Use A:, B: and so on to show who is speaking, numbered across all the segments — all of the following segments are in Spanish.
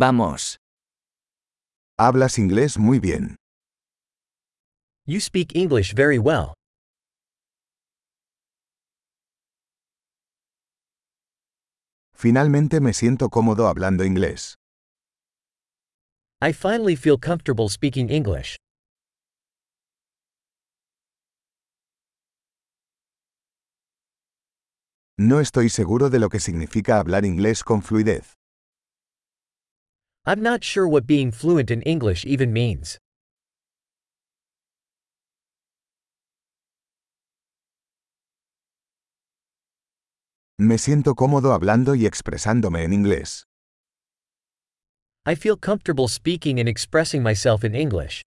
A: Vamos.
B: Hablas inglés muy bien.
C: You speak English very well.
B: Finalmente me siento cómodo hablando inglés.
C: I finally feel comfortable speaking English.
B: No estoy seguro de lo que significa hablar inglés con fluidez.
C: I'm not sure what being fluent in English even means.
B: Me siento cómodo hablando y expresándome en inglés.
C: I feel comfortable speaking and expressing myself in English.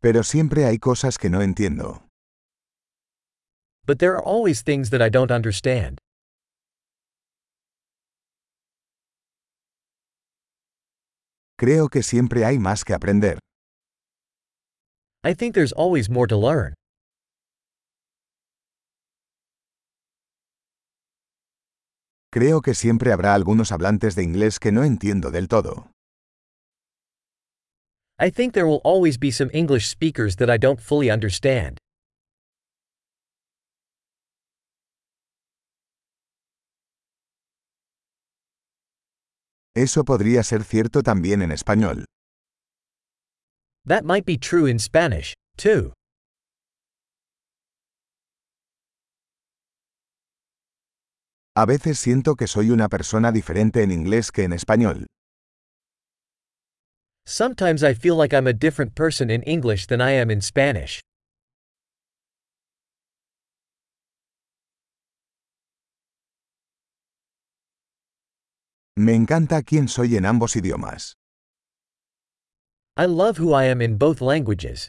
B: Pero siempre hay cosas que no entiendo.
C: But there are always things that I don't understand.
B: Creo que siempre hay más que aprender.
C: I think there's always more to learn.
B: Creo que siempre habrá algunos hablantes de inglés que no entiendo del todo.
C: I think there will always be some English speakers that I don't fully understand.
B: Eso podría ser cierto también en español.
C: That might be true in Spanish, too.
B: A veces siento que soy una persona diferente en inglés que en español.
C: Sometimes I feel like I'm a different person in English than I am in Spanish.
B: Me encanta quién soy en ambos idiomas.
C: I love who I am in both languages.